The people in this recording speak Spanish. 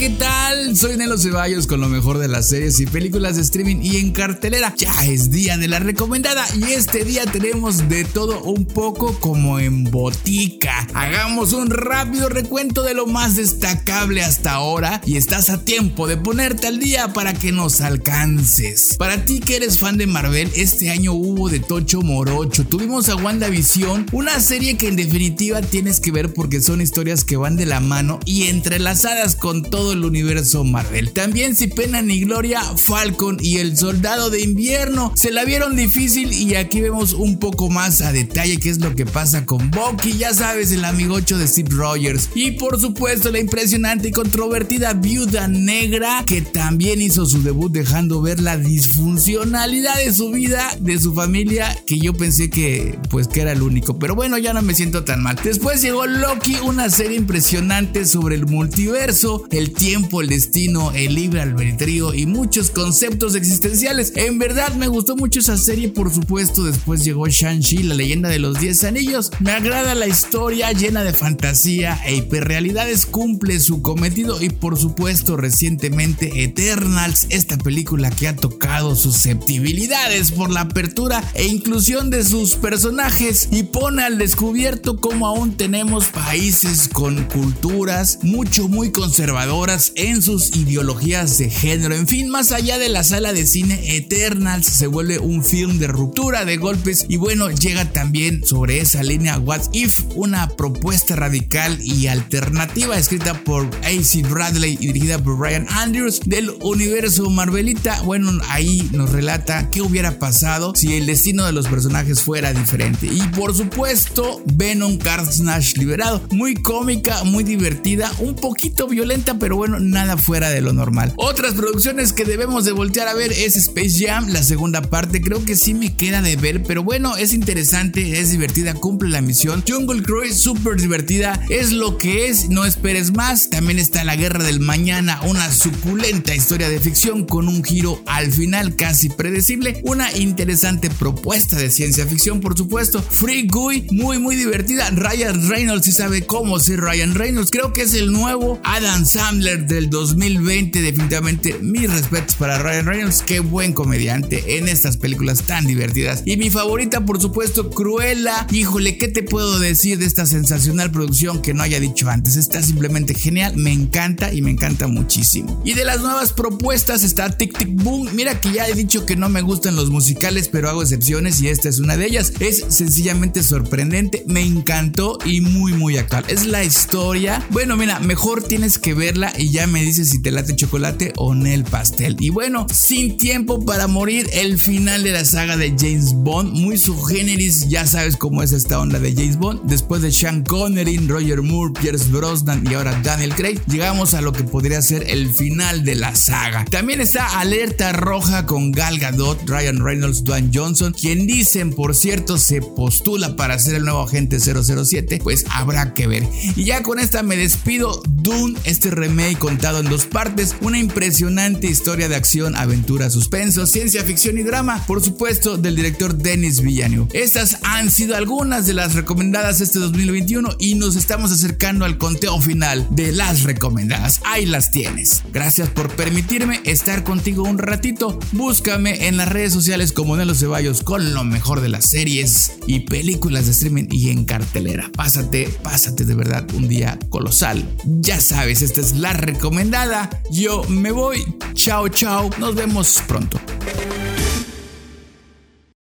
¿qué tal? Soy Nelo Ceballos con lo mejor de las series y películas de streaming y en cartelera. Ya es día de la recomendada y este día tenemos de todo un poco como en botica. Hagamos un rápido recuento de lo más destacable hasta ahora y estás a tiempo de ponerte al día para que nos alcances. Para ti que eres fan de Marvel, este año hubo de Tocho Morocho. Tuvimos a WandaVision, una serie que en definitiva tienes que ver porque son historias que van de la mano y entrelazadas con con el universo Marvel. También si pena ni gloria, Falcon y el Soldado de Invierno se la vieron difícil y aquí vemos un poco más a detalle qué es lo que pasa con Bucky, ya sabes, el amigocho de Steve Rogers. Y por supuesto la impresionante y controvertida Viuda Negra que también hizo su debut dejando ver la disfuncionalidad de su vida, de su familia, que yo pensé que pues que era el único. Pero bueno, ya no me siento tan mal. Después llegó Loki, una serie impresionante sobre el multiverso el tiempo, el destino, el libre albedrío y muchos conceptos existenciales. En verdad me gustó mucho esa serie, por supuesto. Después llegó Shang-Chi, la leyenda de los 10 anillos. Me agrada la historia llena de fantasía e hiperrealidades, cumple su cometido y por supuesto recientemente Eternals, esta película que ha tocado susceptibilidades por la apertura e inclusión de sus personajes y pone al descubierto cómo aún tenemos países con culturas mucho muy conservadoras en sus ideologías de género. En fin, más allá de la sala de cine, Eternals se vuelve un film de ruptura, de golpes y bueno, llega también sobre esa línea What If, una propuesta radical y alternativa escrita por A.C. Bradley y dirigida por Ryan Andrews del universo Marvelita. Bueno, ahí nos relata qué hubiera pasado si el destino de los personajes fuera diferente. Y por supuesto, Venom Carnage liberado. Muy cómica, muy divertida, un poquito violenta pero bueno, nada fuera de lo normal. Otras producciones que debemos de voltear a ver es Space Jam, la segunda parte, creo que sí me queda de ver, pero bueno, es interesante, es divertida, cumple la misión. Jungle Cruise, súper divertida, es lo que es, no esperes más. También está La Guerra del Mañana, una suculenta historia de ficción con un giro al final casi predecible, una interesante propuesta de ciencia ficción, por supuesto. Free Guy, muy muy divertida. Ryan Reynolds, si sabe cómo ser Ryan Reynolds, creo que es el nuevo Adam Sandler del 2020. Definitivamente mis respetos para Ryan Reynolds. Qué buen comediante en estas películas tan divertidas. Y mi favorita, por supuesto, Cruella. Híjole, ¿qué te puedo decir de esta sensacional producción que no haya dicho antes? Está simplemente genial. Me encanta y me encanta muchísimo. Y de las nuevas propuestas está Tic Tic Boom. Mira que ya he dicho que no me gustan los musicales, pero hago excepciones y esta es una de ellas. Es sencillamente sorprendente. Me encantó y muy, muy actual. Es la historia. Bueno, mira, mejor tienes que verla y ya me dices si te late chocolate o el pastel. Y bueno, sin tiempo para morir, el final de la saga de James Bond, muy subgéneris, ya sabes cómo es esta onda de James Bond. Después de Sean Connery, Roger Moore, Pierce Brosnan y ahora Daniel Craig, llegamos a lo que podría ser el final de la saga. También está Alerta Roja con Gal Gadot, Ryan Reynolds, Dwayne Johnson, quien dicen, por cierto, se postula para ser el nuevo agente 007, pues habrá que ver. Y ya con esta me despido. Dune, este remake contado en dos partes, una impresionante historia de acción, aventura, suspenso, ciencia ficción y drama, por supuesto, del director Denis Villeneuve. Estas han sido algunas de las recomendadas este 2021 y nos estamos acercando al conteo final de las recomendadas. Ahí las tienes. Gracias por permitirme estar contigo un ratito. Búscame en las redes sociales como Nelo Ceballos con lo mejor de las series y películas de streaming y en cartelera. Pásate, pásate de verdad un día colosal. Ya sabes, esta es recomendada. Yo me voy. Chao, chao. Nos vemos pronto.